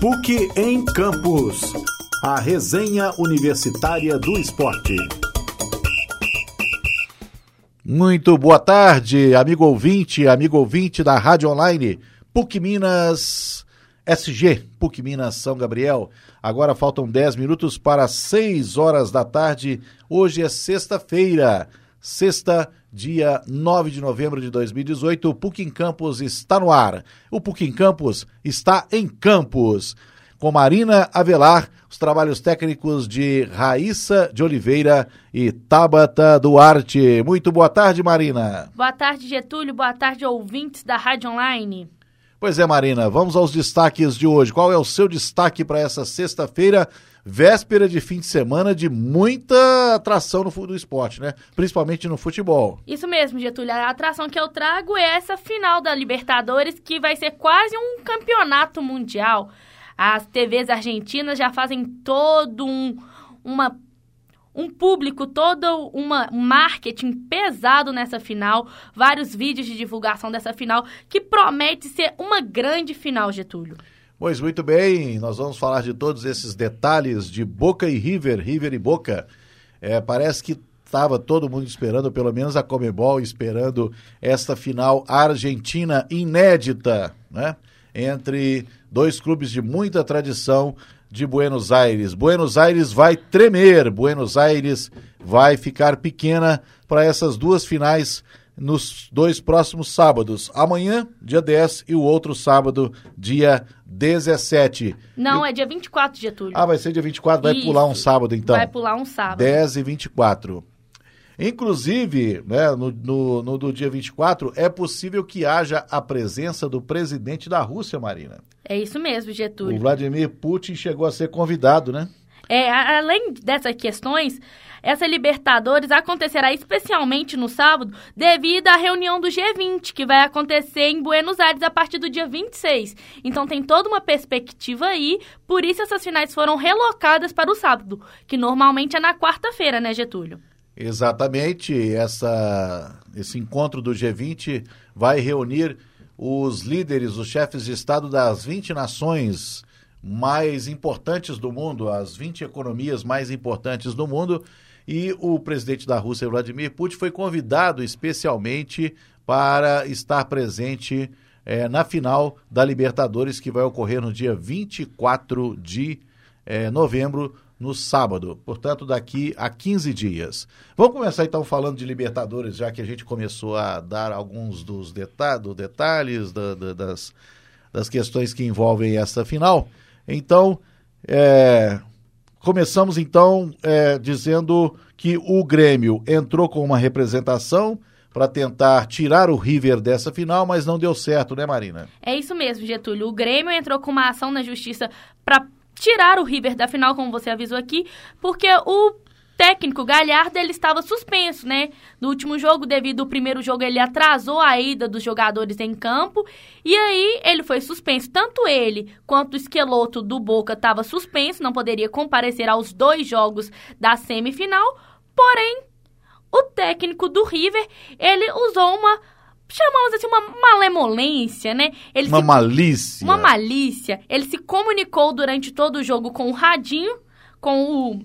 PUC em Campus. A resenha universitária do esporte. Muito boa tarde, amigo ouvinte, amigo ouvinte da Rádio Online PUC Minas SG, PUC Minas São Gabriel. Agora faltam 10 minutos para 6 horas da tarde. Hoje é sexta-feira, sexta, dia 9 de novembro de 2018. O PUC em Campus está no ar. O PUC em Campus está em Campus. Com Marina Avelar, os trabalhos técnicos de Raíssa de Oliveira e Tabata Duarte. Muito boa tarde, Marina. Boa tarde, Getúlio. Boa tarde, ouvintes da Rádio Online. Pois é, Marina, vamos aos destaques de hoje. Qual é o seu destaque para essa sexta-feira, véspera de fim de semana de muita atração no, no esporte, né? Principalmente no futebol. Isso mesmo, Getúlio. A atração que eu trago é essa final da Libertadores, que vai ser quase um campeonato mundial. As TVs argentinas já fazem todo um, uma um público, todo um marketing pesado nessa final, vários vídeos de divulgação dessa final, que promete ser uma grande final, Getúlio. Pois muito bem, nós vamos falar de todos esses detalhes de Boca e River, River e Boca. É, parece que estava todo mundo esperando, pelo menos a Comebol esperando esta final argentina inédita, né? Entre dois clubes de muita tradição de Buenos Aires. Buenos Aires vai tremer, Buenos Aires vai ficar pequena para essas duas finais nos dois próximos sábados. Amanhã, dia 10, e o outro sábado, dia 17. Não, é dia 24, Getúlio. Ah, vai ser dia 24, vai Isso. pular um sábado então. Vai pular um sábado. 10 e 24. Inclusive, né, no, no, no do dia 24, é possível que haja a presença do presidente da Rússia, Marina. É isso mesmo, Getúlio. O Vladimir Putin chegou a ser convidado, né? É, além dessas questões, essa Libertadores acontecerá especialmente no sábado devido à reunião do G20, que vai acontecer em Buenos Aires a partir do dia 26. Então tem toda uma perspectiva aí, por isso essas finais foram relocadas para o sábado, que normalmente é na quarta-feira, né, Getúlio? Exatamente, essa, esse encontro do G20 vai reunir os líderes, os chefes de Estado das 20 nações mais importantes do mundo, as 20 economias mais importantes do mundo, e o presidente da Rússia, Vladimir Putin, foi convidado especialmente para estar presente é, na final da Libertadores, que vai ocorrer no dia 24 de é, novembro no sábado, portanto, daqui a 15 dias. Vamos começar então falando de Libertadores, já que a gente começou a dar alguns dos deta do detalhes da, da, das, das questões que envolvem essa final. Então, é, começamos então é, dizendo que o Grêmio entrou com uma representação para tentar tirar o River dessa final, mas não deu certo, né, Marina? É isso mesmo, Getúlio. O Grêmio entrou com uma ação na justiça para tirar o River da final, como você avisou aqui, porque o técnico Galhardo ele estava suspenso, né? No último jogo, devido ao primeiro jogo, ele atrasou a ida dos jogadores em campo e aí ele foi suspenso. Tanto ele quanto o esqueloto do Boca estava suspenso, não poderia comparecer aos dois jogos da semifinal. Porém, o técnico do River ele usou uma chamamos assim, uma malemolência, né? Ele uma se, malícia. Uma malícia. Ele se comunicou durante todo o jogo com o Radinho, com o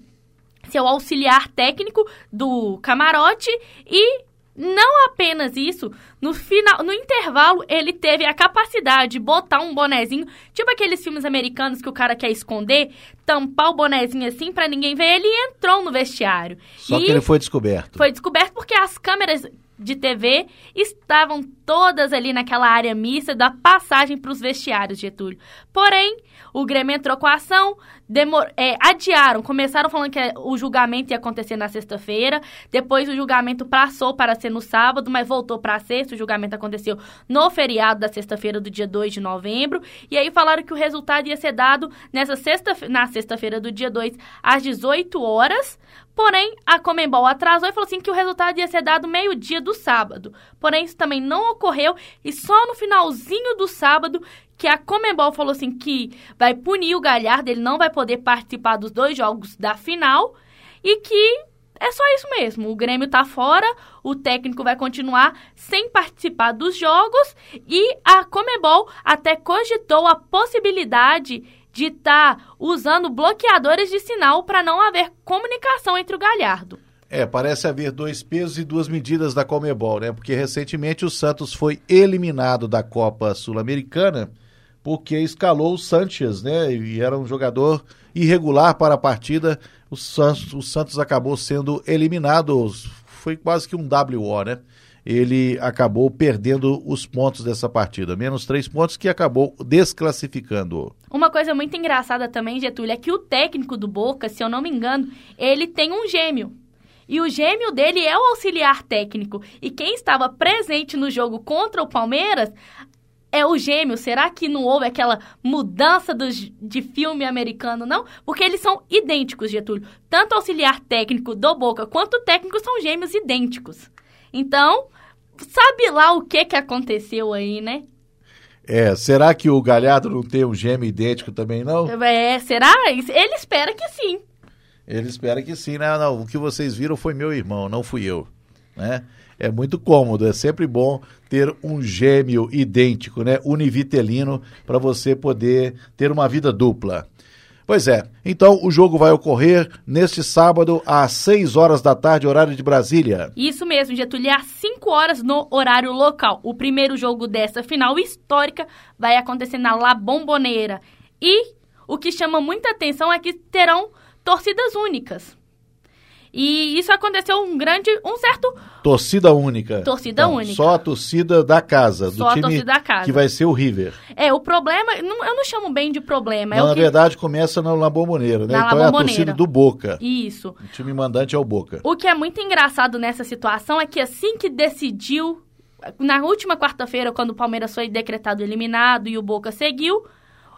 seu auxiliar técnico do camarote e não apenas isso, no final, no intervalo, ele teve a capacidade de botar um bonezinho, tipo aqueles filmes americanos que o cara quer esconder, tampar o bonezinho assim para ninguém ver, ele entrou no vestiário. Só e que ele foi descoberto. Foi descoberto porque as câmeras de TV estavam todas ali naquela área mista da passagem para os vestiários, Getúlio. Porém, o Grêmio entrou com a ação, demor é, adiaram, começaram falando que o julgamento ia acontecer na sexta-feira, depois o julgamento passou para ser no sábado, mas voltou para sexta, o julgamento aconteceu no feriado da sexta-feira do dia 2 de novembro, e aí falaram que o resultado ia ser dado nessa sexta, na sexta-feira do dia 2 às 18 horas, Porém, a Comembol atrasou e falou assim que o resultado ia ser dado meio-dia do sábado. Porém, isso também não ocorreu e só no finalzinho do sábado que a Comembol falou assim que vai punir o Galhardo, ele não vai poder participar dos dois jogos da final e que é só isso mesmo. O Grêmio tá fora, o técnico vai continuar sem participar dos jogos e a Comebol até cogitou a possibilidade de estar tá usando bloqueadores de sinal para não haver comunicação entre o Galhardo. É, parece haver dois pesos e duas medidas da Comebol, né? Porque recentemente o Santos foi eliminado da Copa Sul-Americana porque escalou o Sanches, né? E era um jogador irregular para a partida. O Santos, o Santos acabou sendo eliminado, foi quase que um WO, né? Ele acabou perdendo os pontos dessa partida, menos três pontos que acabou desclassificando. Uma coisa muito engraçada também, Getúlio, é que o técnico do Boca, se eu não me engano, ele tem um gêmeo. E o gêmeo dele é o auxiliar técnico. E quem estava presente no jogo contra o Palmeiras é o gêmeo. Será que não houve aquela mudança do, de filme americano, não? Porque eles são idênticos, Getúlio. Tanto o auxiliar técnico do Boca quanto o técnico são gêmeos idênticos. Então, sabe lá o que, que aconteceu aí, né? É, será que o Galhardo não tem um gêmeo idêntico também, não? É, será? Ele espera que sim. Ele espera que sim, né? Não, o que vocês viram foi meu irmão, não fui eu, né? É muito cômodo, é sempre bom ter um gêmeo idêntico, né? Univitelino, para você poder ter uma vida dupla. Pois é, então o jogo vai ocorrer neste sábado às 6 horas da tarde, horário de Brasília. Isso mesmo, Getúlio, às 5 horas no horário local. O primeiro jogo dessa final histórica vai acontecer na La Bombonera. E o que chama muita atenção é que terão torcidas únicas. E isso aconteceu um grande, um certo... Torcida única. Torcida não, única. Só a torcida da casa, do só time a torcida da casa. que vai ser o River. É, o problema, não, eu não chamo bem de problema. É não, na que... verdade começa na, na Bomboneira, né? Na então é a torcida do Boca. Isso. O time mandante é o Boca. O que é muito engraçado nessa situação é que assim que decidiu, na última quarta-feira, quando o Palmeiras foi decretado eliminado e o Boca seguiu,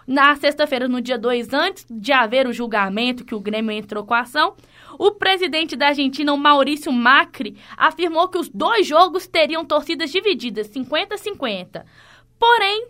na sexta-feira, no dia 2, antes de haver o julgamento que o Grêmio entrou com a ação, o presidente da Argentina, o Maurício Macri, afirmou que os dois jogos teriam torcidas divididas, 50-50. Porém,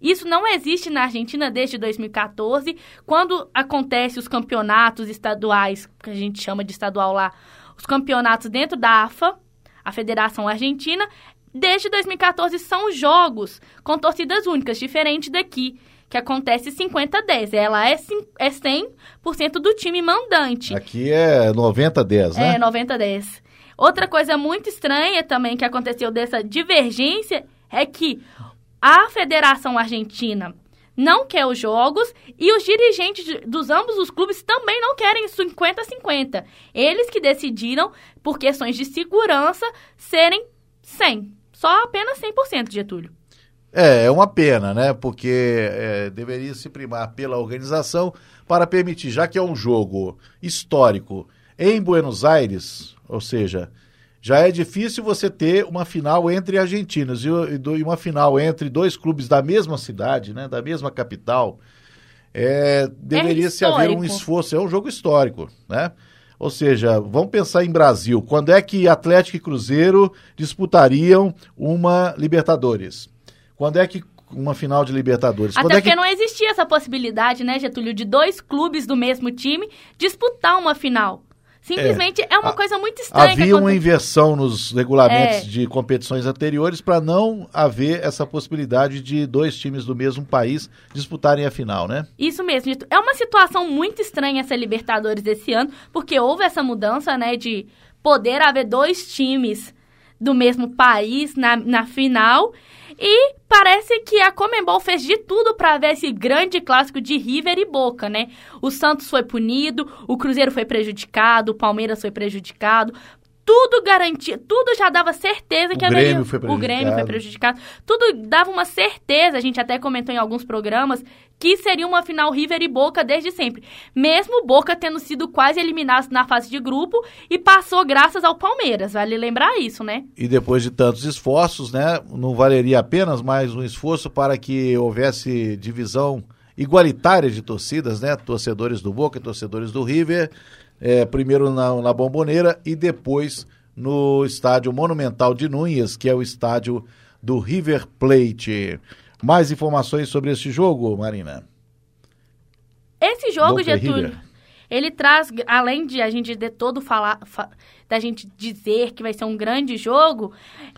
isso não existe na Argentina desde 2014, quando acontece os campeonatos estaduais, que a gente chama de estadual lá, os campeonatos dentro da AFA, a Federação Argentina, desde 2014 são jogos com torcidas únicas, diferente daqui que acontece 50-10. Ela é, é 100% do time mandante. Aqui é 90-10, né? É, 90-10. Outra coisa muito estranha também que aconteceu dessa divergência é que a Federação Argentina não quer os jogos e os dirigentes dos ambos os clubes também não querem 50-50. Eles que decidiram, por questões de segurança, serem 100. Só apenas 100%, Getúlio. É, é uma pena, né? Porque é, deveria se primar pela organização para permitir, já que é um jogo histórico em Buenos Aires, ou seja, já é difícil você ter uma final entre argentinos e, e uma final entre dois clubes da mesma cidade, né? Da mesma capital. É, deveria é se haver um esforço, é um jogo histórico, né? Ou seja, vamos pensar em Brasil. Quando é que Atlético e Cruzeiro disputariam uma Libertadores? Quando é que uma final de Libertadores? Até Quando porque é que... não existia essa possibilidade, né, Getúlio, de dois clubes do mesmo time disputar uma final. Simplesmente é, é uma coisa muito estranha. Havia uma inversão nos regulamentos é. de competições anteriores para não haver essa possibilidade de dois times do mesmo país disputarem a final, né? Isso mesmo. É uma situação muito estranha essa Libertadores esse ano, porque houve essa mudança, né, de poder haver dois times do mesmo país na, na final. E parece que a Comembol fez de tudo para ver esse grande clássico de River e Boca, né? O Santos foi punido, o Cruzeiro foi prejudicado, o Palmeiras foi prejudicado, tudo garantia, tudo já dava certeza o que Grêmio haveria. Foi o Grêmio foi prejudicado. Tudo dava uma certeza, a gente até comentou em alguns programas, que seria uma final River e Boca desde sempre. Mesmo Boca tendo sido quase eliminado na fase de grupo e passou graças ao Palmeiras, vale lembrar isso, né? E depois de tantos esforços, né, não valeria apenas mais um esforço para que houvesse divisão igualitária de torcidas, né, torcedores do Boca e torcedores do River, é, primeiro na, na Bomboneira e depois no estádio Monumental de Núñez, que é o estádio do River Plate. Mais informações sobre esse jogo, Marina? Esse jogo, Boca Getúlio, ele traz, além de a gente de todo falar, fa, da gente dizer que vai ser um grande jogo,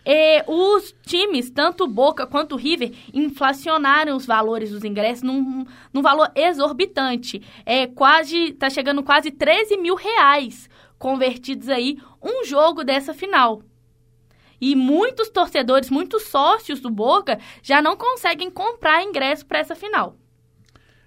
eh, os times, tanto Boca quanto River, inflacionaram os valores dos ingressos num, num valor exorbitante. É quase, tá chegando quase 13 mil reais convertidos aí um jogo dessa final. E muitos torcedores, muitos sócios do Boca já não conseguem comprar ingresso para essa final.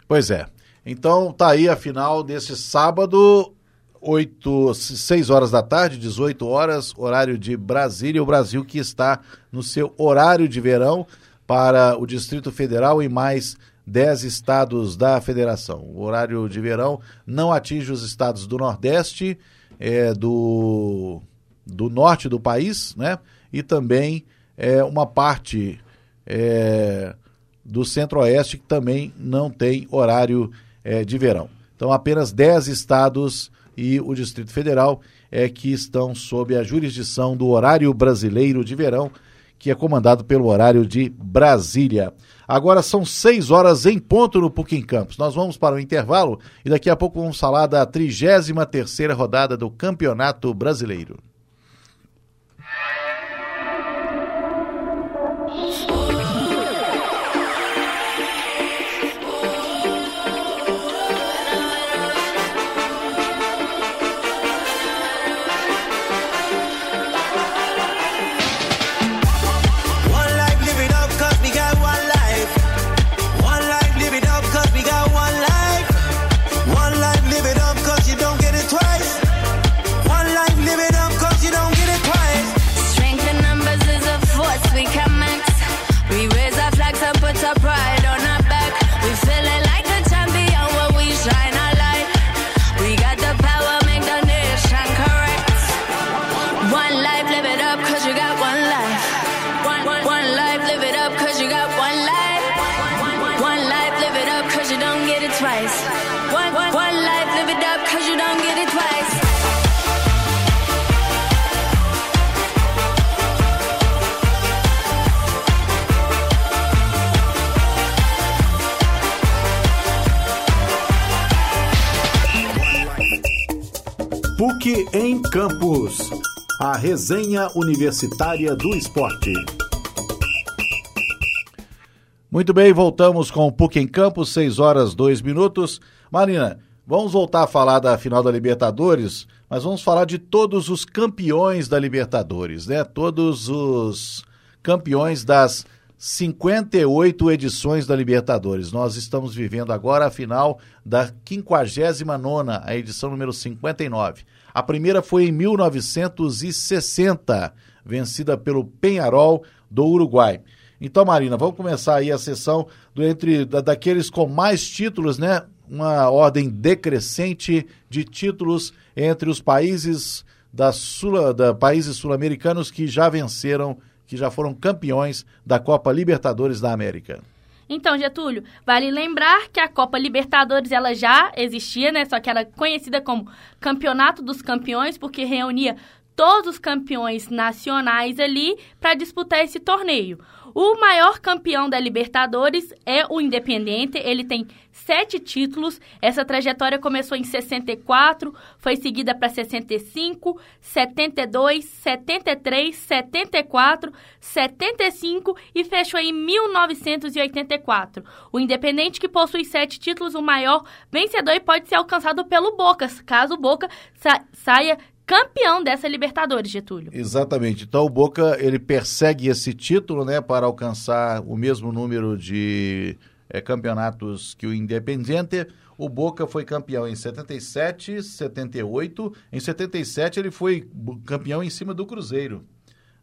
Pois é. Então tá aí a final desse sábado, 8, 6 horas da tarde, 18 horas, horário de Brasília, o Brasil que está no seu horário de verão para o Distrito Federal e mais 10 estados da federação. O horário de verão não atinge os estados do Nordeste, é, do, do norte do país, né? E também é, uma parte é, do Centro-Oeste que também não tem horário é, de verão. Então, apenas 10 estados e o Distrito Federal é que estão sob a jurisdição do horário brasileiro de verão, que é comandado pelo horário de Brasília. Agora são 6 horas em ponto no Puquim Campos. Nós vamos para o intervalo e daqui a pouco vamos falar da 33ª rodada do Campeonato Brasileiro. Em Campos. A resenha universitária do esporte. Muito bem, voltamos com o PUC em Campos, 6 horas 2 minutos. Marina, vamos voltar a falar da final da Libertadores, mas vamos falar de todos os campeões da Libertadores, né? Todos os campeões das 58 edições da Libertadores. Nós estamos vivendo agora a final da 59ª, a edição número 59. A primeira foi em 1960, vencida pelo Penharol do Uruguai. Então, Marina, vamos começar aí a sessão do entre da, daqueles com mais títulos, né? Uma ordem decrescente de títulos entre os países da Sul, da países sul-americanos que já venceram, que já foram campeões da Copa Libertadores da América. Então, Getúlio, vale lembrar que a Copa Libertadores ela já existia, né? Só que era conhecida como Campeonato dos Campeões, porque reunia todos os campeões nacionais ali para disputar esse torneio. O maior campeão da Libertadores é o Independente, ele tem sete títulos. Essa trajetória começou em 64, foi seguida para 65, 72, 73, 74, 75 e fechou em 1984. O Independente, que possui sete títulos, o maior vencedor e pode ser alcançado pelo Boca, caso o Boca sa saia campeão dessa Libertadores, Getúlio. Exatamente. Então o Boca ele persegue esse título, né, para alcançar o mesmo número de é, campeonatos que o Independiente. O Boca foi campeão em 77, 78. Em 77 ele foi campeão em cima do Cruzeiro.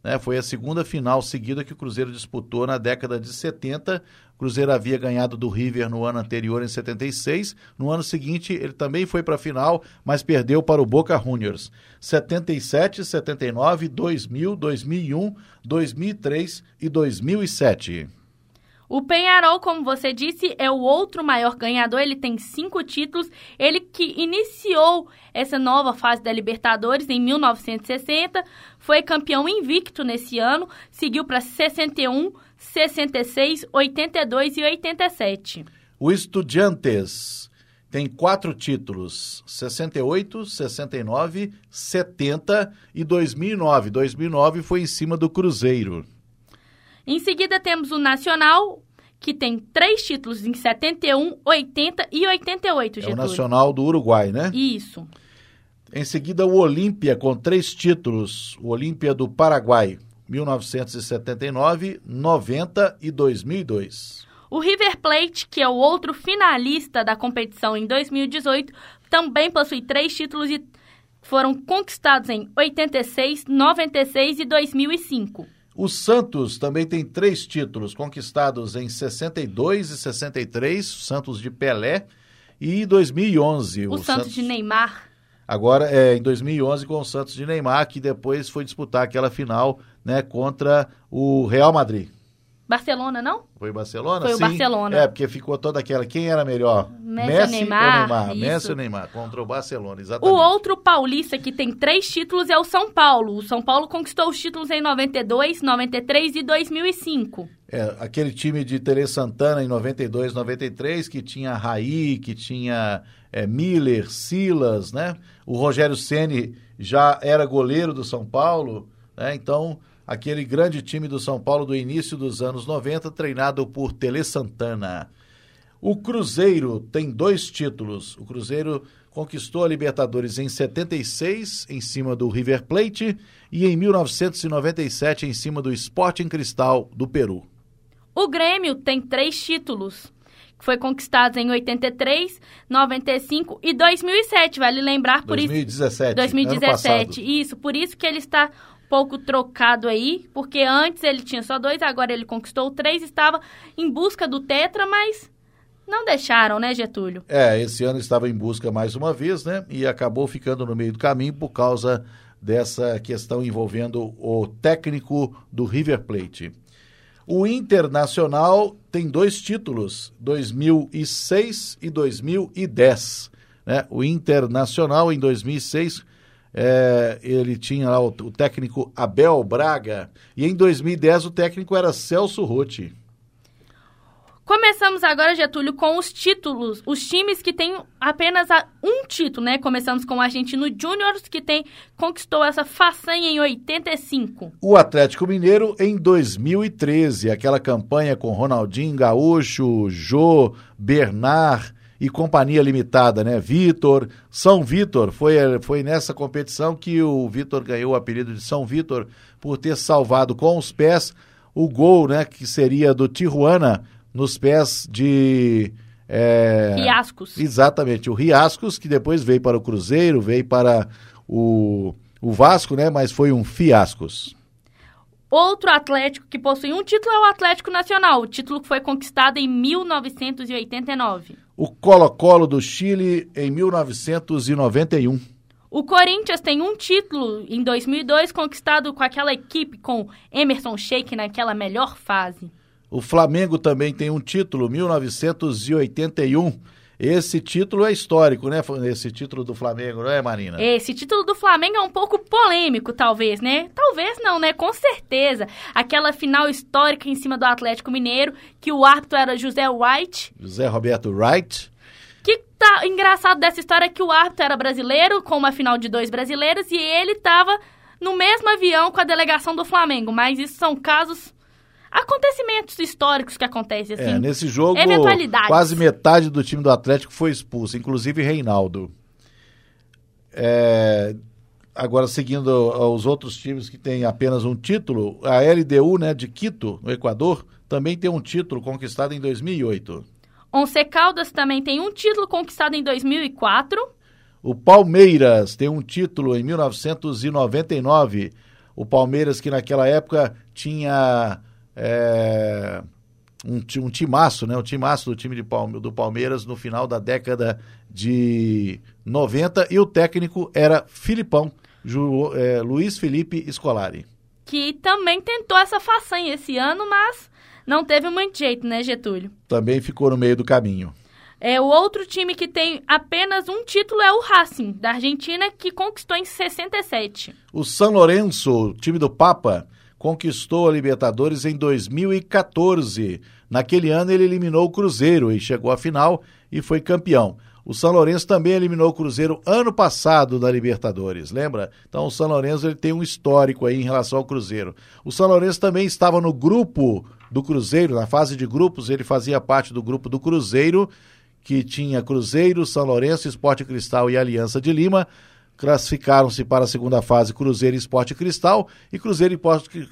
Né? Foi a segunda final seguida que o Cruzeiro disputou na década de 70. O Cruzeiro havia ganhado do River no ano anterior, em 76. No ano seguinte, ele também foi para a final, mas perdeu para o Boca Juniors. 77, 79, 2000, 2001, 2003 e 2007. O Penharol, como você disse, é o outro maior ganhador. Ele tem cinco títulos. Ele que iniciou essa nova fase da Libertadores em 1960, foi campeão invicto nesse ano, seguiu para 61, 66, 82 e 87. O Estudiantes tem quatro títulos: 68, 69, 70 e 2009. 2009 foi em cima do Cruzeiro. Em seguida temos o Nacional, que tem três títulos em 71, 80 e 88, É o Getúlio. Nacional do Uruguai, né? Isso. Em seguida, o Olímpia, com três títulos: o Olímpia do Paraguai, 1979, 90 e 2002. O River Plate, que é o outro finalista da competição em 2018, também possui três títulos e foram conquistados em 86, 96 e 2005. O Santos também tem três títulos conquistados em 62 e 63, Santos de Pelé, e 2011. O, Santos, de Neymar. Agora, é, em 2011, com o Santos de Neymar, que depois foi disputar aquela final né, contra o Real Madrid. Barcelona, não? Foi o Barcelona? Foi o Sim. Barcelona. É, porque ficou toda aquela. Quem era melhor? Messi ou Neymar, ou Neymar? isso. Messi ou Neymar? Contra o Barcelona, O exatamente. outro paulista que tem três títulos é o São Paulo. O São Paulo conquistou os títulos em 92, 93 e 2005. É, aquele time de Tele Santana em 92, 93, que tinha Raí, que tinha é, Miller, Silas, né? O Rogério Ceni já era goleiro do São Paulo, né? Então, aquele grande time do São Paulo do início dos anos 90, treinado por Tele Santana. O Cruzeiro tem dois títulos. O Cruzeiro conquistou a Libertadores em 76, em cima do River Plate, e em 1997, em cima do Sporting Cristal do Peru. O Grêmio tem três títulos, que foi conquistados em 83, 95 e 2007. Vale lembrar por isso 2017. ano 2017. passado. Isso, por isso que ele está pouco trocado aí, porque antes ele tinha só dois, agora ele conquistou três, estava em busca do Tetra, mas não deixaram, né, Getúlio? É, esse ano estava em busca mais uma vez, né? E acabou ficando no meio do caminho por causa dessa questão envolvendo o técnico do River Plate. O Internacional tem dois títulos, 2006 e 2010. Né? O Internacional, em 2006, é, ele tinha lá o, o técnico Abel Braga, e em 2010 o técnico era Celso Rotti. Começamos agora, Getúlio, com os títulos, os times que têm apenas um título, né? Começamos com o Argentino Júnior, que tem, conquistou essa façanha em 85. O Atlético Mineiro em 2013, aquela campanha com Ronaldinho Gaúcho, Jô, Bernard e companhia limitada, né? Vitor, São Vitor, foi, foi nessa competição que o Vitor ganhou o apelido de São Vitor por ter salvado com os pés o gol, né? Que seria do Tijuana nos pés de... é, Fiascos. Exatamente, o Riascos, que depois veio para o Cruzeiro, veio para o, o Vasco, né? Mas foi um fiascos. Outro Atlético que possui um título é o Atlético Nacional, o título que foi conquistado em 1989. O Colo-Colo do Chile em 1991. O Corinthians tem um título em 2002 conquistado com aquela equipe com Emerson Sheik naquela melhor fase. O Flamengo também tem um título, 1981. Esse título é histórico, né? Esse título do Flamengo, não é, Marina? Esse título do Flamengo é um pouco polêmico, talvez, né? Talvez não, né? Com certeza. Aquela final histórica em cima do Atlético Mineiro, que o árbitro era José White. José Roberto Wright. Que tá engraçado dessa história é que o árbitro era brasileiro, com uma final de dois brasileiros, e ele tava no mesmo avião com a delegação do Flamengo. Mas isso são casos, acontecimentos históricos que acontecem assim. É, nesse jogo, quase metade do time do Atlético foi expulso, inclusive Reinaldo. É, agora, seguindo os outros times que têm apenas um título, a LDU né, de Quito, no Equador, também tem um título conquistado em 2008. Once Caldas também tem um título conquistado em 2004. O Palmeiras tem um título em 1999. O Palmeiras que naquela época tinha é, um, um timaço, né? Um timaço do time de Palme- do Palmeiras no final da década de 90 e o técnico era Filipão, Ju- é, Luiz Felipe Scolari. que também tentou essa façanha esse ano, mas não teve muito jeito, né, Getúlio? Também ficou no meio do caminho. É, o outro time que tem apenas um título é o Racing, da Argentina, que conquistou em 67. O São Lourenço, time do Papa, conquistou a Libertadores em 2014. Naquele ano ele eliminou o Cruzeiro e chegou à final e foi campeão. O São Lourenço também eliminou o Cruzeiro ano passado da Libertadores, lembra? Então o São Lourenço ele tem um histórico aí em relação ao Cruzeiro. O São Lourenço também estava no grupo do Cruzeiro, na fase de grupos, ele fazia parte do grupo do Cruzeiro, que tinha Cruzeiro, São Lourenço, Esporte Cristal e Aliança de Lima. Classificaram-se para a segunda fase Cruzeiro e Esporte Cristal, e Cruzeiro e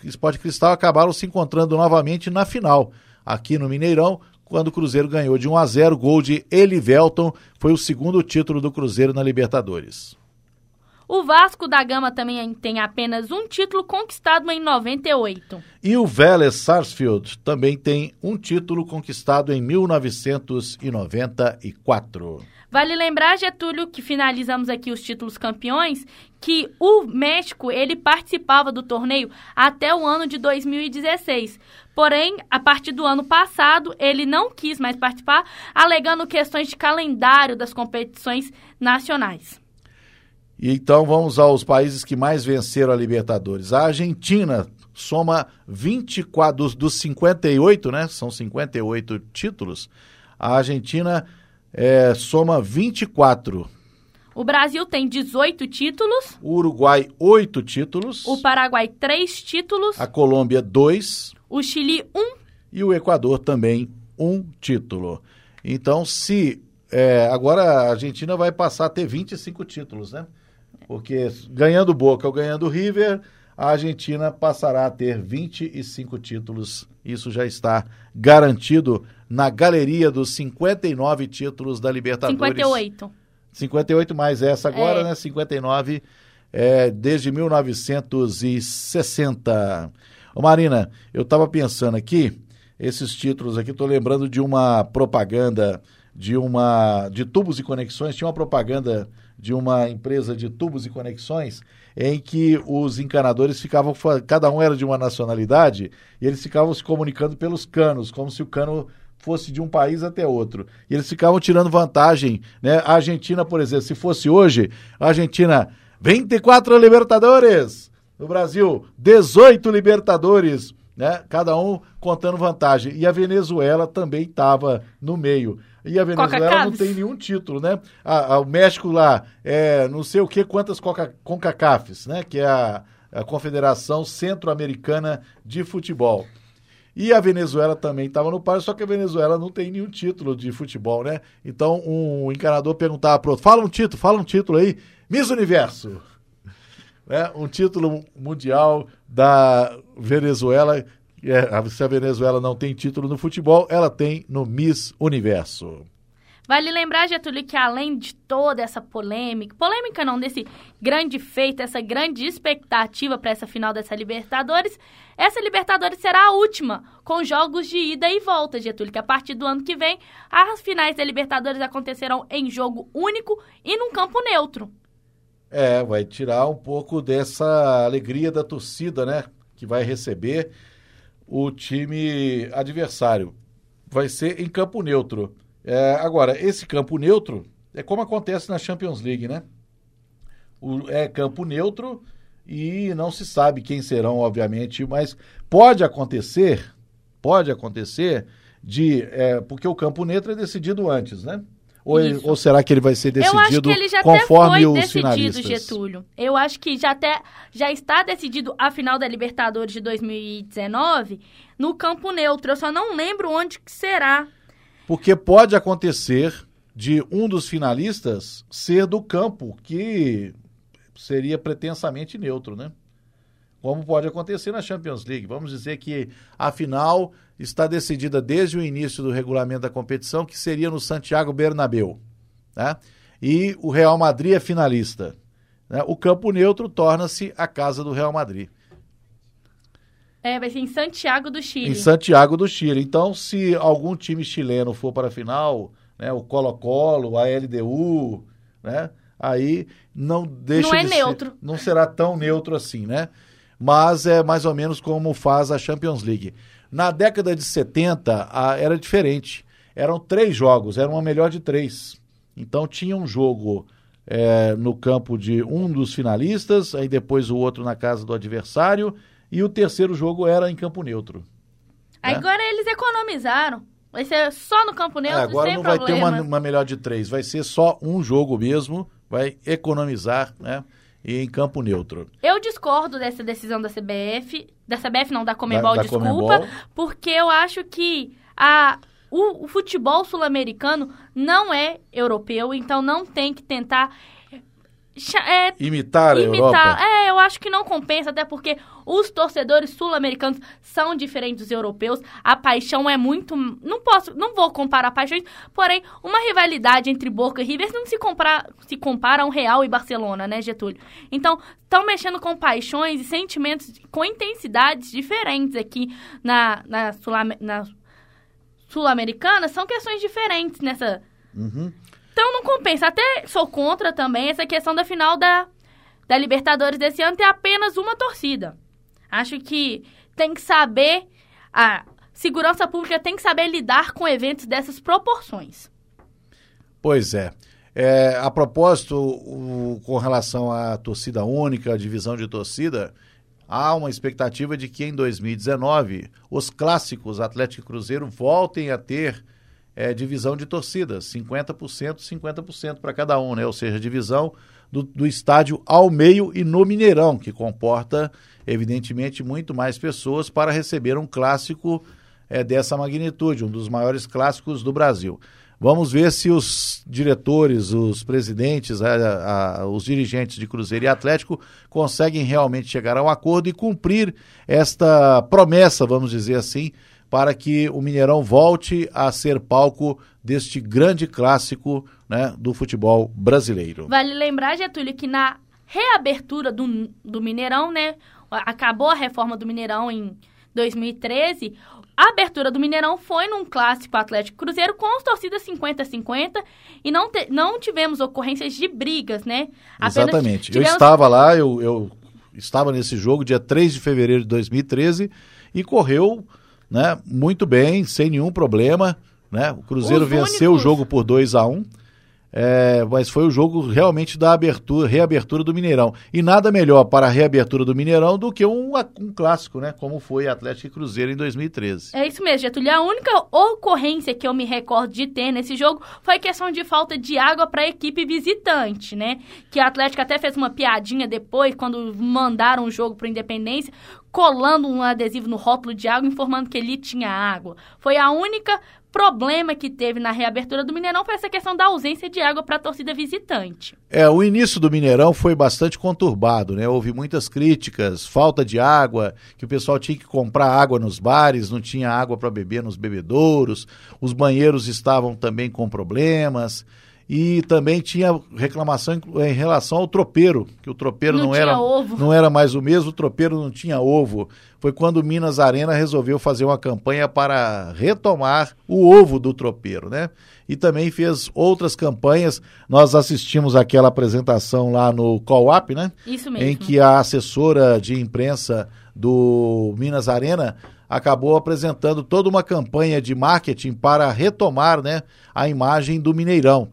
Esporte Cristal acabaram se encontrando novamente na final, aqui no Mineirão, quando o Cruzeiro ganhou de 1 a 0, gol de Elivelton, foi o segundo título do Cruzeiro na Libertadores. O Vasco da Gama também tem apenas um título conquistado em 98. E o Vélez Sarsfield também tem um título conquistado em 1994. Vale lembrar, Getúlio, que finalizamos aqui os títulos campeões, que o México ele participava do torneio até o ano de 2016. Porém, a partir do ano passado, ele não quis mais participar, alegando questões de calendário das competições nacionais. Então vamos aos países que mais venceram a Libertadores. A Argentina soma 24 dos, dos 58, né? São 58 títulos. A Argentina é, soma 24. O Brasil tem 18 títulos. O Uruguai, 8 títulos. O Paraguai, 3 títulos. A Colômbia, 2. O Chile, 1. E o Equador também, 1 título. Então, se. É, agora a Argentina vai passar a ter 25 títulos, né? Porque ganhando Boca ou ganhando River, a Argentina passará a ter 25 títulos. Isso já está garantido na galeria dos 59 títulos da Libertadores. 58. 58 mais essa agora, é. né? 59 é, desde 1960. Ô Marina, eu estava pensando aqui, esses títulos aqui, estou lembrando de uma propaganda de uma de tubos e conexões, tinha uma propaganda de uma empresa de tubos e conexões em que os encanadores ficavam, cada um era de uma nacionalidade, e eles ficavam se comunicando pelos canos, como se o cano fosse de um país até outro. E eles ficavam tirando vantagem, né? A Argentina, por exemplo, se fosse hoje, a Argentina, 24 Libertadores. No Brasil, 18 Libertadores, né? Cada um contando vantagem. E a Venezuela também estava no meio. E a Venezuela não tem nenhum título, né? A, a, o México lá, é, não sei o que, quantas Coca, CONCACAFs, né? Que é a, a Confederação Centro-Americana de Futebol. E a Venezuela também estava no par, só que a Venezuela não tem nenhum título de futebol, né? Então um encanador perguntava para outro: fala um título, fala um título aí, Miss Universo. Né? Um título mundial da Venezuela é, se a Venezuela não tem título no futebol, ela tem no Miss Universo. Vale lembrar, Getúlio, que além de toda essa polêmica, polêmica não, desse grande feito, essa grande expectativa para essa final dessa Libertadores, essa Libertadores será a última, com jogos de ida e volta, Getúlio, que a partir do ano que vem, as finais da Libertadores acontecerão em jogo único e num campo neutro. É, vai tirar um pouco dessa alegria da torcida, né? Que vai receber o time adversário. Vai ser em campo neutro. É, agora, esse campo neutro é como acontece na Champions League, né? O, é campo neutro e não se sabe quem serão, obviamente, mas pode acontecer, pode acontecer de. É, porque o campo neutro é decidido antes, né? Ou, ele, ou, será que ele vai ser decidido Eu acho que ele já conforme até foi os decidido, finalistas? Getúlio. Eu acho que já, até, já está decidido a final da Libertadores de 2019 no campo neutro. Eu só não lembro onde que será. Porque pode acontecer de um dos finalistas ser do campo, que seria pretensamente neutro, né? Como pode acontecer na Champions League. Vamos dizer que a final está decidida desde o início do regulamento da competição, que seria no Santiago Bernabéu. Né? E o Real Madrid é finalista. Né? O campo neutro torna-se a casa do Real Madrid. É, vai ser em Santiago do Chile. Em Santiago do Chile. Então, se algum time chileno for para a final, né, o Colo-Colo, a LDU, né, aí não deixa não é de neutro. Ser, não será tão neutro assim, né? Mas é mais ou menos como faz a Champions League. Na década de 70 a, era diferente. Eram três jogos, era uma melhor de três. Então tinha um jogo é, no campo de um dos finalistas, aí depois o outro na casa do adversário, e o terceiro jogo era em campo neutro. Né? Agora eles economizaram. Vai ser só no campo neutro, É, agora não vai ter uma, uma melhor de três, vai ser só um jogo mesmo, vai economizar, né? E em campo neutro. Eu discordo dessa decisão da CBF, da CBF não, da Comebol, Da- da desculpa, Conmebol. porque eu acho que a, o, o futebol sul-americano não é europeu, então não tem que tentar é, Imitar a imitar. Europa. É, eu acho que não compensa, até porque os torcedores sul-americanos são diferentes dos europeus. A paixão é muito. Não posso, não vou comparar paixões, porém, uma rivalidade entre Boca e River não se, compara, se compara a um Real e Barcelona, né, Getúlio? Então, estão mexendo com paixões e sentimentos com intensidades diferentes aqui na, na, Sul- na Sul-Americana. São questões diferentes nessa, Uhum. Então não compensa. Até sou contra também essa questão da final da, da Libertadores desse ano ter apenas uma torcida. Acho que tem que saber. A segurança pública tem que saber lidar com eventos dessas proporções. Pois é. É, a propósito, o- com relação à torcida única, a divisão de torcida, há uma expectativa de que em 2019 os clássicos Atlético e Cruzeiro voltem a ter é, divisão de torcidas, 50%, 50% para cada um, né? Ou seja, divisão do, do estádio ao meio e no Mineirão, que comporta, evidentemente, muito mais pessoas para receber um clássico é, dessa magnitude, um dos maiores clássicos do Brasil. Vamos ver se os diretores, os presidentes, a- a- os dirigentes de Cruzeiro e Atlético conseguem realmente chegar a um acordo e cumprir esta promessa, vamos dizer assim, para que o Mineirão volte a ser palco deste grande clássico né, do futebol brasileiro. Vale lembrar, Getúlio, que na reabertura do, do Mineirão, né? Acabou a reforma do Mineirão em 2013. A abertura do Mineirão foi num clássico Atlético Cruzeiro com as torcidas 50-50 e não, te- não tivemos ocorrências de brigas, né? Apenas Exatamente. Eu tivemos- estava lá, eu, eu estava nesse jogo dia 3 de fevereiro de 2013 e correu né, muito bem, sem nenhum problema. Né? O Cruzeiro Os venceu únicos- o jogo por 2 a 1 é, mas foi o jogo realmente da abertura, reabertura do Mineirão. E nada melhor para a reabertura do Mineirão do que um, um clássico, né? Como foi Atlético e Cruzeiro em 2013. É isso mesmo, Getúlio. A única ocorrência que eu me recordo de ter nesse jogo foi questão de falta de água para a equipe visitante, né? Que a Atlético até fez uma piadinha depois, quando mandaram o jogo para Independência, colando um adesivo no rótulo de água, informando que ali tinha água. Foi a única problema que teve na reabertura do Mineirão foi essa questão da ausência de água para a torcida visitante. É, o início do Mineirão foi bastante conturbado, né? Houve muitas críticas, falta de água, que o pessoal tinha que comprar água nos bares, não tinha água para beber nos bebedouros, os banheiros estavam também com problemas. E também tinha reclamação em, relação ao tropeiro, que o tropeiro Não não, era, ovo. não era mais o mesmo, o tropeiro não tinha ovo. Foi quando o Minas Arena resolveu fazer uma campanha para retomar o ovo do tropeiro, né? E também fez outras campanhas. Nós assistimos aquela apresentação lá no Co-op, né? Isso mesmo. Em que a assessora de imprensa do Minas Arena acabou apresentando toda uma campanha de marketing para retomar né, a imagem do Mineirão.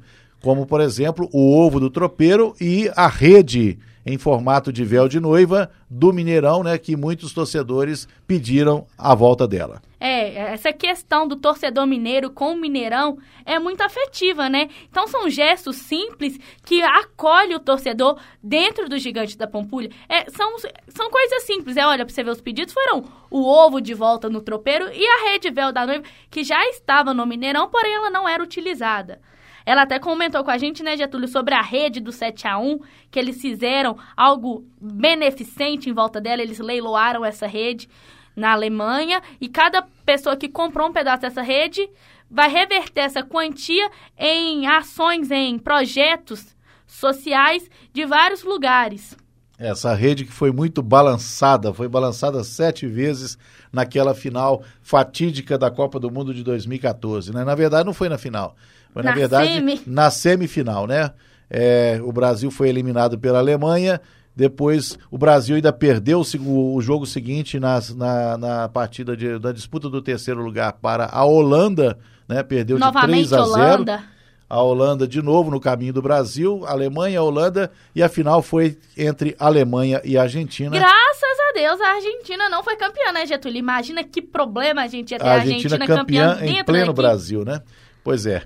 Como, por exemplo, o ovo do tropeiro e a rede em formato de véu de noiva do Mineirão, né, que muitos torcedores pediram a volta dela. É, essa questão do torcedor mineiro com o Mineirão é muito afetiva, né? Então são gestos simples que acolhe o torcedor dentro do Gigante da Pampulha. É, são, são coisas simples. É, olha, pra você ver os pedidos, foram o ovo de volta no tropeiro e a rede véu da noiva, que já estava no Mineirão, porém ela não era utilizada. Ela até comentou com a gente, né, Getúlio, sobre a rede do 7 a 1 que eles fizeram algo beneficente em volta dela, eles leiloaram essa rede na Alemanha e cada pessoa que comprou um pedaço dessa rede vai reverter essa quantia em ações, em projetos sociais de vários lugares. Essa rede que foi muito balançada, foi balançada sete vezes naquela final fatídica da Copa do Mundo de 2014. Né? Na verdade, não foi na final. Foi, na, Na verdade, semi. na semifinal, né? É, o Brasil foi eliminado pela Alemanha. Depois, o Brasil ainda perdeu o, o jogo seguinte nas- na, na partida de- da disputa do terceiro lugar para a Holanda, né? Perdeu de Novamente 3 a 0 Holanda. a Holanda de novo no caminho do Brasil, Alemanha, Holanda, e a final foi entre Alemanha e Argentina. Graças a Deus a Argentina não foi campeã, né, Getúlio? Imagina que problema a gente ia ter A Argentina, Argentina, campeã, campeã em dentro pleno daqui. Brasil, né? Pois é.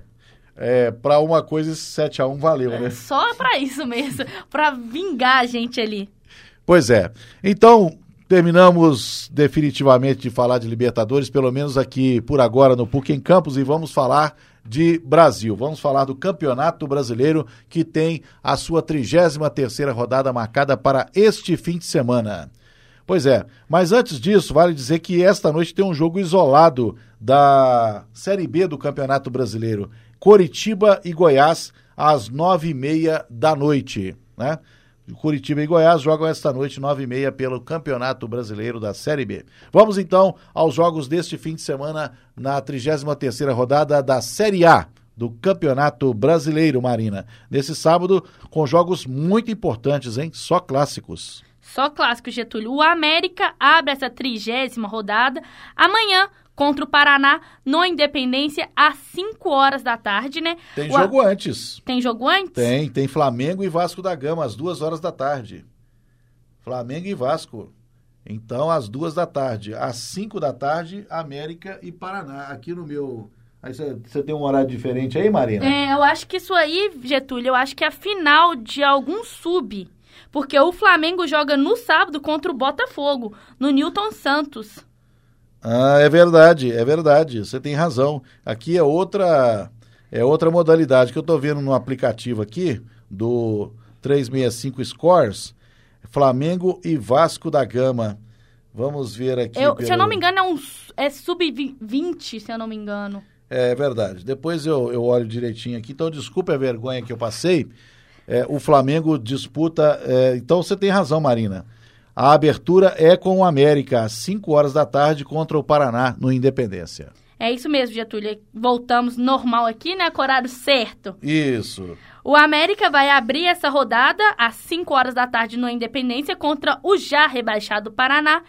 É para uma coisa, esse 7x1 valeu, né? Só pra isso mesmo, pra vingar a gente ali. Pois é. Então, terminamos definitivamente de falar de Libertadores, pelo menos aqui por agora no PUC em Campos, e vamos falar de Brasil. Vamos falar do Campeonato Brasileiro, que tem a sua 33ª rodada marcada para este fim de semana. Pois é, mas antes disso, vale dizer que esta noite tem um jogo isolado da Série B do Campeonato Brasileiro. Coritiba e Goiás, às nove e meia da noite, né? Curitiba e Goiás jogam esta noite, nove e meia, pelo Campeonato Brasileiro da Série B. Vamos então aos jogos deste fim de semana na 33ª rodada da Série A do Campeonato Brasileiro, Marina. Nesse sábado, com jogos muito importantes, hein? Só clássicos. Só clássico, Getúlio. O América abre essa trigésima rodada amanhã contra o Paraná no Independência às 5 horas da tarde, né? Tem O A- jogo antes. Tem jogo antes? Tem, tem Flamengo e Vasco da Gama, às duas horas da tarde. Flamengo e Vasco. Então, às duas da tarde. Às cinco da tarde, América e Paraná. Aqui no meu. Aí você tem um horário diferente aí, Marina? É, eu acho que isso aí, Getúlio, eu acho que é a final de algum sub. Porque o Flamengo joga no sábado contra o Botafogo, no Newton Santos. Ah, é verdade, é verdade. Você tem razão. Aqui é outra é outra modalidade que eu tô vendo no aplicativo aqui do 365 Scores, Flamengo e Vasco da Gama. Vamos ver aqui. Eu- Se eu pelo- não me engano, é um é sub-20, se eu não me engano. É verdade. Depois eu, eu olho direitinho aqui. Então, desculpe a vergonha que eu passei. É, o Flamengo disputa. é, então, você tem razão, Marina. A abertura é com o América, às 5 horas da tarde, contra o Paraná, no Independência. É isso mesmo, Getúlio. Voltamos normal aqui, né? Com horário certo. Isso. O América vai abrir essa rodada às 5 horas da tarde no Independência contra o já rebaixado Paraná.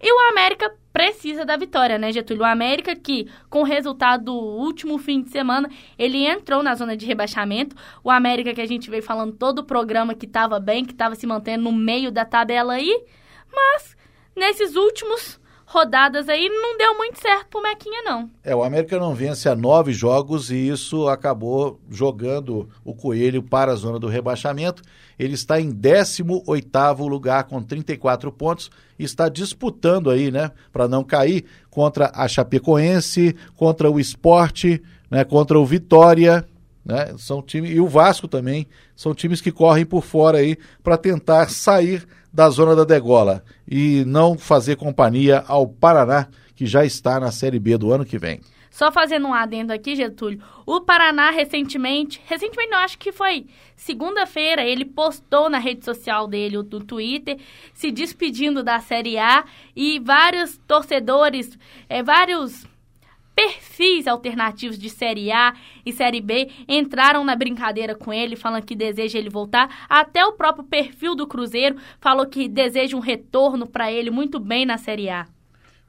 E o América precisa da vitória, né, Getúlio? O América que, com o resultado do último fim de semana, ele entrou na zona de rebaixamento. O América que a gente veio falando todo o programa que estava bem, que estava se mantendo no meio da tabela aí. Mas, nesses últimos rodadas aí, não deu muito certo pro Mequinha, não. É, o América não vence há nove jogos e isso acabou jogando o Coelho para a zona do rebaixamento. Ele está em 18º lugar com 34 pontos e está disputando aí, né, para não cair contra a Chapecoense, contra o Esporte, né, contra o Vitória, né? São time e o Vasco também, são times que correm por fora aí para tentar sair da zona da degola e não fazer companhia ao Paraná, que já está na Série B do ano que vem. Só fazendo um adendo aqui, Getúlio. O Paraná recentemente, recentemente não, acho que foi segunda-feira, ele postou na rede social dele, no Twitter, se despedindo da Série A e vários torcedores, é, vários perfis alternativos de Série A e Série B entraram na brincadeira com ele, falando que deseja ele voltar. Até o próprio perfil do Cruzeiro falou que deseja um retorno para ele muito bem na Série A.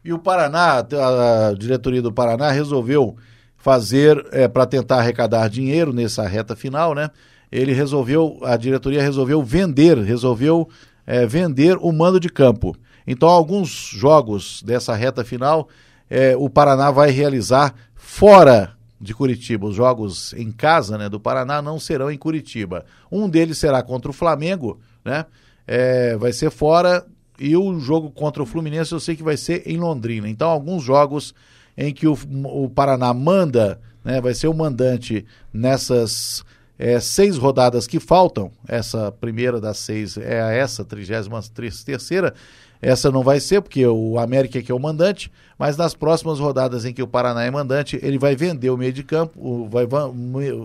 E o Paraná, a diretoria do Paraná resolveu fazer é, para tentar arrecadar dinheiro nessa reta final, né? Ele resolveu, a diretoria resolveu vender, resolveu é, vender o mando de campo. Então, alguns jogos dessa reta final, é, o Paraná vai realizar fora de Curitiba. Os jogos em casa, né, do Paraná não serão em Curitiba. Um deles será contra o Flamengo, né? É, vai ser fora e o jogo contra o Fluminense eu sei que vai ser em Londrina. Então, alguns jogos em que o, o Paraná manda, né, vai ser o mandante nessas é, seis rodadas que faltam. Essa primeira das seis é essa, trigésima terceira. Essa não vai ser, porque o América que é o mandante, mas nas próximas rodadas em que o Paraná é mandante, ele vai vender o meio de campo, vai,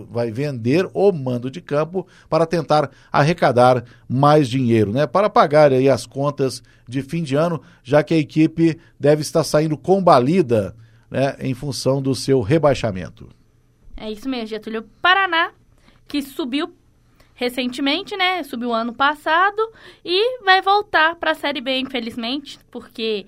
vai vender o mando de campo para tentar arrecadar mais dinheiro, né? Para pagar aí as contas de fim de ano, já que a equipe deve estar saindo combalida né, em função do seu rebaixamento. É isso mesmo, Getúlio. Paraná, que subiu recentemente, né? Subiu ano passado e vai voltar para a Série B, infelizmente, porque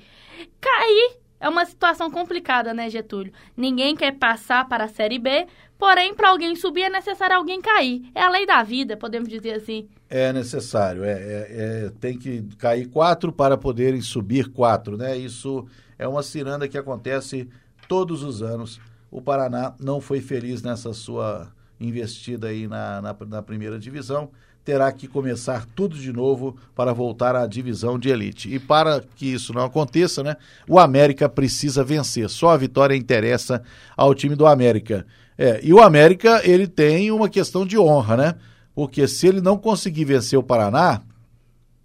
cair é uma situação complicada, né, Getúlio? Ninguém quer passar para a Série B Porém, para alguém subir é necessário alguém cair. É a lei da vida, podemos dizer assim. É necessário, é, é, é, tem que cair quatro para poderem subir quatro, né? Isso é uma ciranda que acontece todos os anos. O Paraná não foi feliz nessa sua investida aí na, na, na primeira divisão terá que começar tudo de novo para voltar à divisão de elite. E para que isso não aconteça, né, o América precisa vencer. Só a vitória interessa ao time do América. É, e o América, ele tem uma questão de honra, né? Porque se ele não conseguir vencer o Paraná,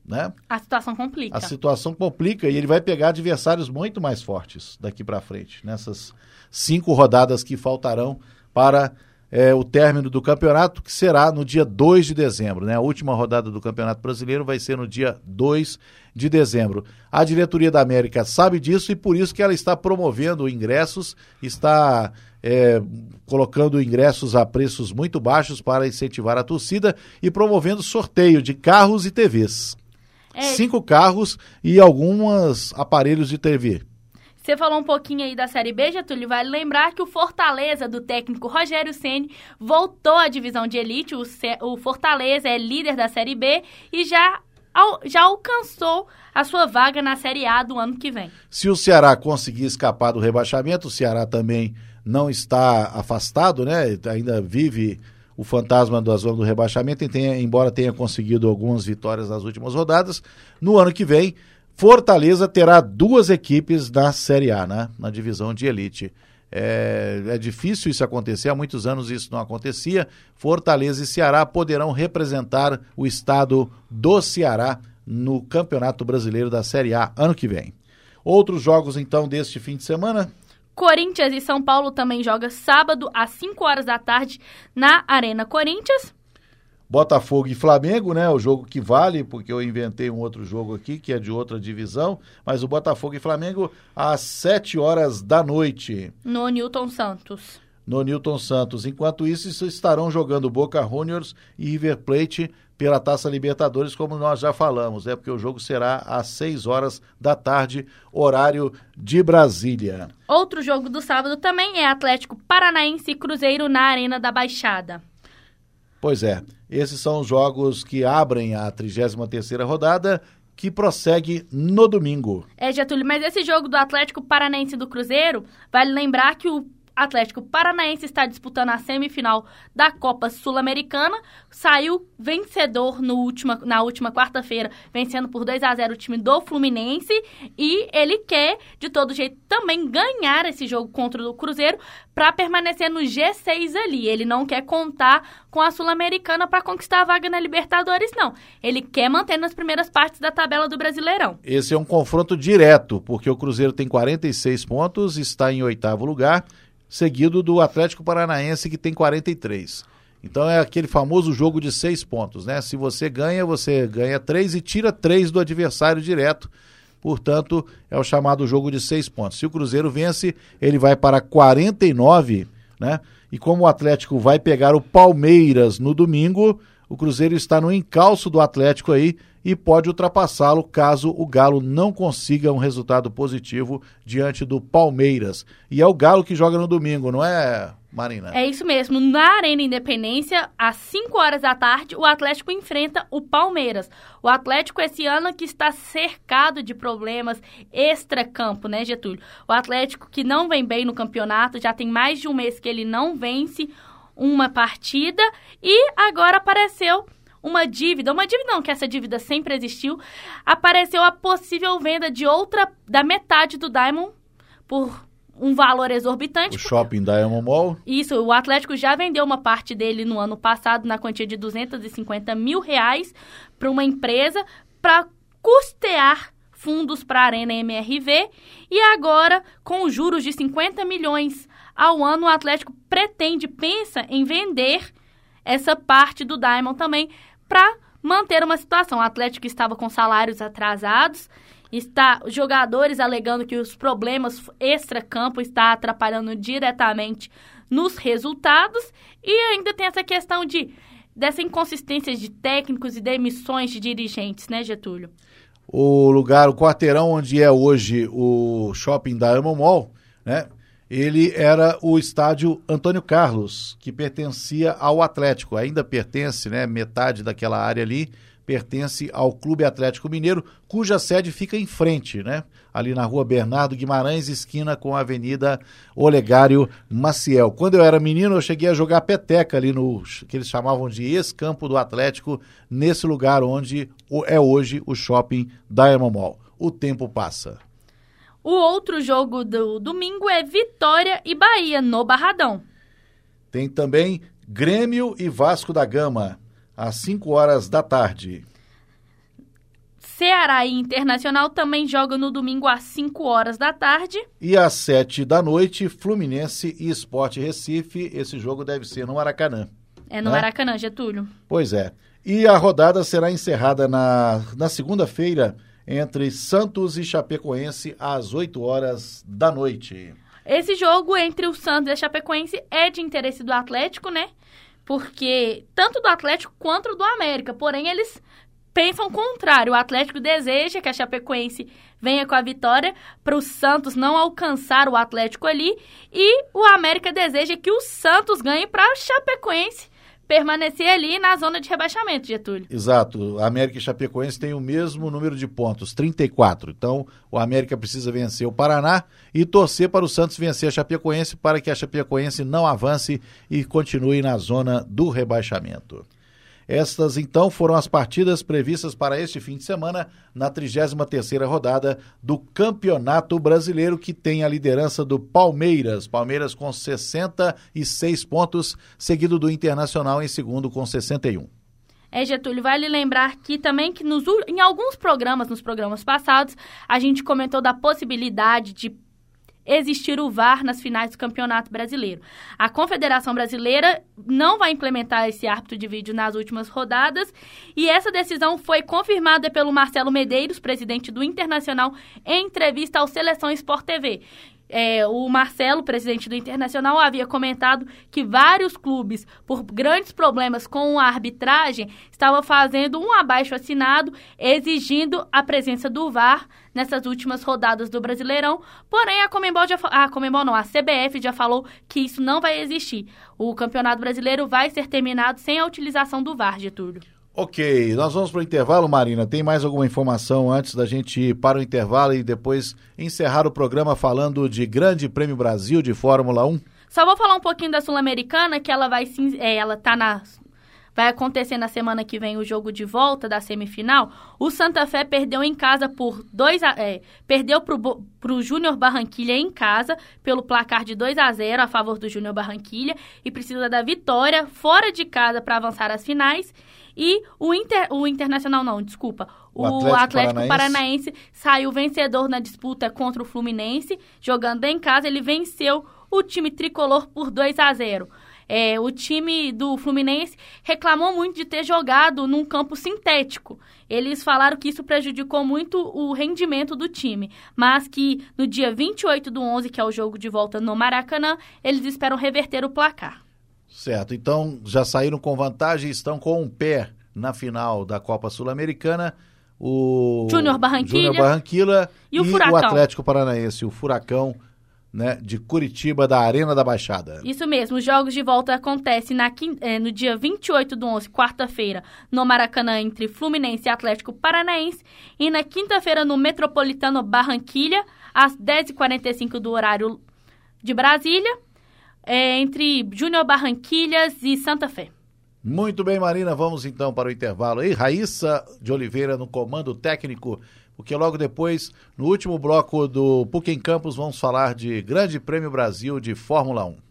né? A situação complica. A situação complica e ele vai pegar adversários muito mais fortes daqui para frente, nessas cinco rodadas que faltarão para é, o término do campeonato, que será no dia 2 de dezembro. Né? A última rodada do Campeonato Brasileiro vai ser no dia 2 de dezembro. A diretoria da América sabe disso e por isso que ela está promovendo ingressos, está é, colocando ingressos a preços muito baixos para incentivar a torcida e promovendo sorteio de carros e TVs. É. Cinco carros e alguns aparelhos de TV. Você falou um pouquinho aí da Série B, Getúlio, vale lembrar que o Fortaleza, do técnico Rogério Ceni voltou à divisão de elite. O, C... o Fortaleza é líder da Série B e já, já alcançou a sua vaga na Série A do ano que vem. Se o Ceará conseguir escapar do rebaixamento, o Ceará também não está afastado, né? Ainda vive o fantasma da zona do rebaixamento, tenha, embora tenha conseguido algumas vitórias nas últimas rodadas. No ano que vem, Fortaleza terá duas equipes na Série A, né? na divisão de elite. É, é, difícil isso acontecer, há muitos anos isso não acontecia. Fortaleza e Ceará poderão representar o estado do Ceará no Campeonato Brasileiro da Série A ano que vem. Outros jogos então deste fim de semana? Corinthians e São Paulo também joga sábado às 5 horas da tarde na Arena Corinthians. Botafogo e Flamengo, né? O jogo que vale, porque eu inventei um outro jogo aqui, que é de outra divisão, mas o Botafogo e Flamengo às 7 horas da noite. No Newton Santos. No Newton Santos. Enquanto isso, estarão jogando Boca Juniors e River Plate pela Taça Libertadores, como nós já falamos, é né? porque o jogo será às 6 horas da tarde, horário de Brasília. Outro jogo do sábado também é Atlético Paranaense e Cruzeiro na Arena da Baixada. Pois é, esses são os jogos que abrem a 33ª rodada, que prossegue no domingo. É, Getúlio, mas esse jogo do Atlético Paranaense do Cruzeiro, vale lembrar que o Atlético Paranaense está disputando a semifinal da Copa Sul-Americana. Saiu vencedor no última, na última quarta-feira, vencendo por 2 a 0 o time do Fluminense. E ele quer, de todo jeito, também ganhar esse jogo contra o Cruzeiro para permanecer no G6 ali. Ele não quer contar com a Sul-Americana para conquistar a vaga na Libertadores, não. Ele quer manter nas primeiras partes da tabela do Brasileirão. Esse é um confronto direto, porque o Cruzeiro tem 46 pontos, está em oitavo lugar seguido do Atlético Paranaense, que tem 43. Então é aquele famoso jogo de seis pontos, né? Se você ganha, você ganha três e tira três do adversário direto. Portanto, é o chamado jogo de seis pontos. Se o Cruzeiro vence, ele vai para 49, né? E como o Atlético vai pegar o Palmeiras no domingo, o Cruzeiro está no encalço do Atlético aí e pode ultrapassá-lo caso o Galo não consiga um resultado positivo diante do Palmeiras. E é o Galo que joga no domingo, não é, Marina? É isso mesmo. Na Arena Independência, às 5 horas da tarde, o Atlético enfrenta o Palmeiras. O Atlético esse ano que está cercado de problemas extra-campo, né, Getúlio? O Atlético que não vem bem no campeonato, já tem mais de um mês que ele não vence uma partida e agora apareceu uma dívida, uma dívida não, que essa dívida sempre existiu, apareceu a possível venda de outra, da metade do Diamond por um valor exorbitante. O shopping Diamond Mall? Isso, o Atlético já vendeu uma parte dele no ano passado na quantia de 250 mil reais para uma empresa para custear fundos para a Arena MRV e agora, com juros de 50 milhões ao ano, o Atlético pretende, pensa em vender essa parte do Diamond também para manter uma situação. O Atlético estava com salários atrasados, está jogadores alegando que os problemas extra-campo está atrapalhando diretamente nos resultados e ainda tem essa questão de dessa inconsistência de técnicos e demissões de dirigentes, né, Getúlio? O lugar, o quarteirão onde é hoje o shopping da Mall, né? Ele era o estádio Antônio Carlos, que pertencia ao Atlético, ainda pertence, né, metade daquela área ali, pertence ao Clube Atlético Mineiro, cuja sede fica em frente, né? Ali na rua Bernardo Guimarães, esquina com a Avenida Olegário Maciel. Quando eu era menino, eu cheguei a jogar peteca ali no que eles chamavam de ex-campo do Atlético, nesse lugar onde é hoje o shopping Diamond Mall. O tempo passa. O outro jogo do domingo é Vitória e Bahia, no Barradão. Tem também Grêmio e Vasco da Gama às 5 horas da tarde. Ceará e Internacional também jogam no domingo às 5 horas da tarde. E às 7 da noite, Fluminense e Esporte Recife. Esse jogo deve ser no Maracanã. É no né? Maracanã, Getúlio. Pois é. E a rodada será encerrada na, na segunda-feira entre Santos e Chapecoense às 8 horas da noite. Esse jogo entre o Santos e a Chapecoense é de interesse do Atlético, né? porque tanto do Atlético quanto do América, porém eles pensam o contrário. O Atlético deseja que a Chapecoense venha com a vitória para o Santos não alcançar o Atlético ali e o América deseja que o Santos ganhe para a Chapecoense permanecer ali na zona de rebaixamento, Getúlio. Exato. A América e Chapecoense têm o mesmo número de pontos, 34. Então, o América precisa vencer o Paraná e torcer para o Santos vencer a Chapecoense para que a Chapecoense não avance e continue na zona do rebaixamento. Estas, então, foram as partidas previstas para este fim de semana na 33ª rodada do Campeonato Brasileiro, que tem a liderança do Palmeiras. Palmeiras com 66 pontos, seguido do Internacional em segundo com 61. É, Getúlio, vale lembrar que também que nos, em alguns programas, nos programas passados, a gente comentou da possibilidade de existir o VAR nas finais do Campeonato Brasileiro. A Confederação Brasileira não vai implementar esse árbitro de vídeo nas últimas rodadas e essa decisão foi confirmada pelo Marcelo Medeiros, presidente do Internacional, em entrevista ao Seleção Sport TV. É, o Marcelo, presidente do Internacional, havia comentado que vários clubes, por grandes problemas com a arbitragem, estavam fazendo um abaixo assinado exigindo a presença do VAR nessas últimas rodadas do Brasileirão. Porém, a Comembol, já, a Comembol não, a CBF já falou que isso não vai existir. O Campeonato Brasileiro vai ser terminado sem a utilização do VAR, Getúlio. Ok, nós vamos para o intervalo, Marina. Tem mais alguma informação antes da gente ir para o intervalo e depois encerrar o programa falando de Grande Prêmio Brasil de Fórmula 1? Só vou falar um pouquinho da Sul-Americana, que ela vai é, ela tá na vai acontecer na semana que vem o jogo de volta da semifinal. O Santa Fé perdeu em casa por 2 a, é, perdeu para o Júnior Barranquilha em casa pelo placar de 2 a 0 a favor do Júnior Barranquilha e precisa da vitória fora de casa para avançar às finais. E o, Inter, o Internacional, não, desculpa. O, o Atlético, Atlético Paranaense. Paranaense saiu vencedor na disputa contra o Fluminense. Jogando em casa, ele venceu o time tricolor por 2 a 0. É, o time do Fluminense reclamou muito de ter jogado num campo sintético. Eles falaram que isso prejudicou muito o rendimento do time, mas que no dia 28 do 11, que é o jogo de volta no Maracanã, eles esperam reverter o placar. Certo, então já saíram com vantagem, estão com um pé na final da Copa Sul-Americana. O Júnior Barranquilla, Barranquilla e, o, e o Atlético Paranaense, o Furacão né, de Curitiba, da Arena da Baixada. Isso mesmo, os jogos de volta acontecem na, eh, no dia 28 do 11, quarta-feira, no Maracanã, entre Fluminense e Atlético Paranaense, e na quinta-feira no Metropolitano Barranquilha, às 10h45 do horário de Brasília é, entre Júnior Barranquilhas e Santa Fé. Muito bem, Marina, vamos então para o intervalo. E Raíssa de Oliveira no comando técnico, porque logo depois, no último bloco do PUC em Campos, vamos falar de Grande Prêmio Brasil de Fórmula 1.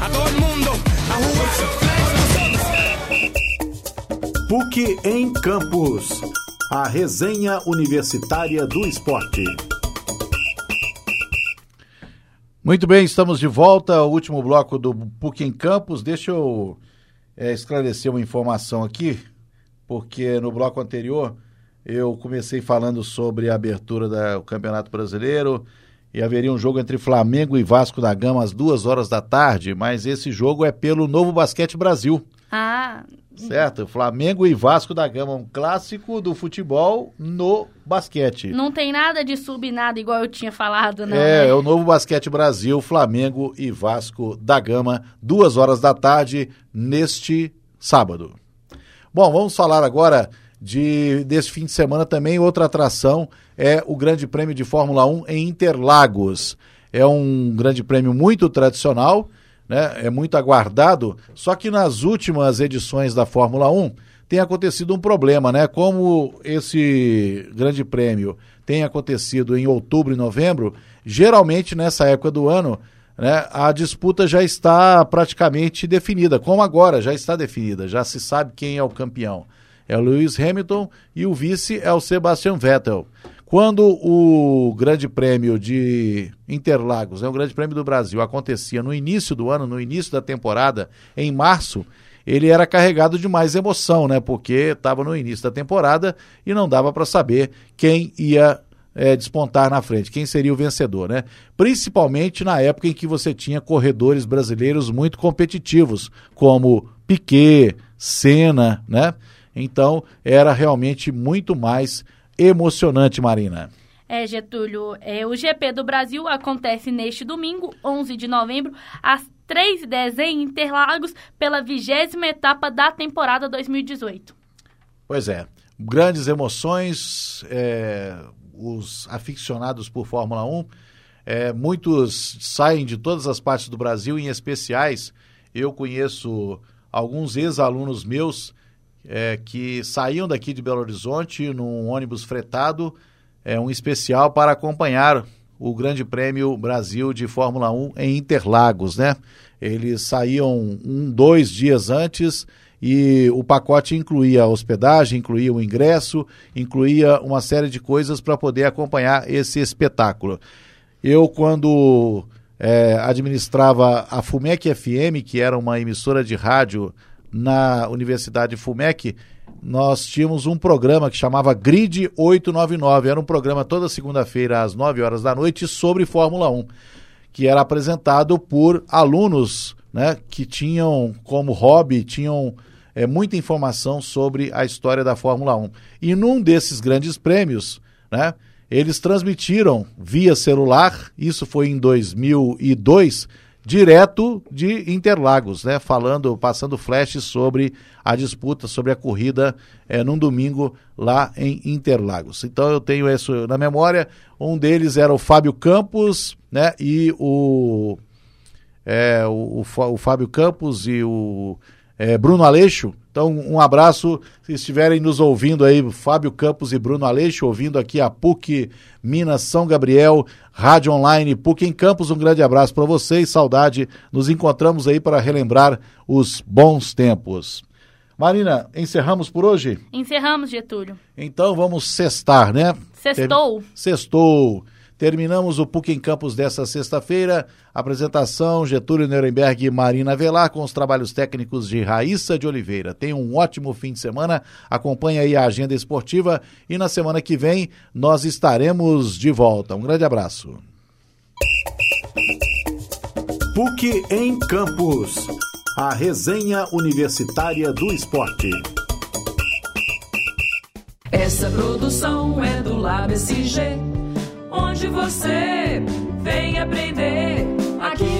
A todo el mundo a jugar. PUC em Campus. A resenha universitária do esporte. Muito bem, estamos de volta ao último bloco do PUC em Campus. Deixa eu é, esclarecer uma informação aqui, porque no bloco anterior eu comecei falando sobre a abertura do Campeonato Brasileiro e haveria um jogo entre Flamengo e Vasco da Gama às duas horas da tarde, mas esse jogo é pelo Novo Basquete Brasil. Ah. Certo, Flamengo e Vasco da Gama, um clássico do futebol no basquete. Não tem nada de sub nada igual eu tinha falado, não. É, né? é o Novo Basquete Brasil, Flamengo e Vasco da Gama, duas horas da tarde, neste sábado. Bom, vamos falar agora de desse fim de semana também. Outra atração é o Grande Prêmio de Fórmula 1 em Interlagos. É um grande prêmio muito tradicional, né? é muito aguardado, só que nas últimas edições da Fórmula 1 tem acontecido um problema, né? Como esse grande prêmio tem acontecido em outubro e novembro, geralmente nessa época do ano, né, a disputa já está praticamente definida, como agora já está definida, já se sabe quem é o campeão é o Lewis Hamilton e o vice é o Sebastian Vettel. Quando o Grande Prêmio de Interlagos, é o Grande Prêmio do Brasil, acontecia no início do ano, no início da temporada, em março, ele era carregado de mais emoção, né? Porque estava no início da temporada e não dava para saber quem ia é, despontar na frente, quem seria o vencedor, né? Principalmente na época em que você tinha corredores brasileiros muito competitivos, como Piquet, Senna, né? Então, era realmente muito mais emocionante, Marina. É, Getúlio, é, o GP do Brasil acontece neste domingo, 11 de novembro, às 3h10 em Interlagos, pela vigésima etapa da temporada 2018. Pois é, grandes emoções, é, os aficionados por Fórmula 1, é, muitos saem de todas as partes do Brasil, em especiais, eu conheço alguns ex-alunos meus é, que saíam daqui de Belo Horizonte num ônibus fretado, é, um especial para acompanhar o Grande Prêmio Brasil de Fórmula 1 em Interlagos, né? Eles saíam um, dois dias antes e o pacote incluía a hospedagem, incluía o ingresso, incluía uma série de coisas para poder acompanhar esse espetáculo. Eu, quando é, administrava a FUMEC FM, que era uma emissora de rádio na Universidade FUMEC, nós tínhamos um programa que chamava Grid 899. Era um programa toda segunda-feira às 9 horas da noite sobre Fórmula 1, que era apresentado por alunos né, que tinham como hobby, tinham é, muita informação sobre a história da Fórmula 1. E num desses grandes prêmios, né, eles transmitiram via celular, isso foi em 2002 direto de Interlagos, né? Falando, passando flashes sobre a disputa, sobre a corrida é, num domingo lá em Interlagos. Então eu tenho isso na memória. Um deles era o Fábio Campos, né? E o, é, o, o, o Fábio Campos e o é, Bruno Aleixo então, um abraço, se estiverem nos ouvindo aí, Fábio Campos e Bruno Aleixo, ouvindo aqui a PUC Minas São Gabriel, Rádio Online PUC em Campos, um grande abraço para vocês, saudade, nos encontramos aí para relembrar os bons tempos. Marina, encerramos por hoje? Encerramos, Getúlio. Então vamos sextar, né? Sextou. Sextou. Terminamos o PUC em Campos desta sexta-feira. Apresentação Getúlio Nuremberg e Marina Velar com os trabalhos técnicos de Raíssa de Oliveira. Tenha um ótimo fim de semana. Acompanhe aí a agenda esportiva e na semana que vem nós estaremos de volta. Um grande abraço. PUC em Campos. A resenha universitária do esporte. Essa produção é do LabSG onde você vem aprender aqui.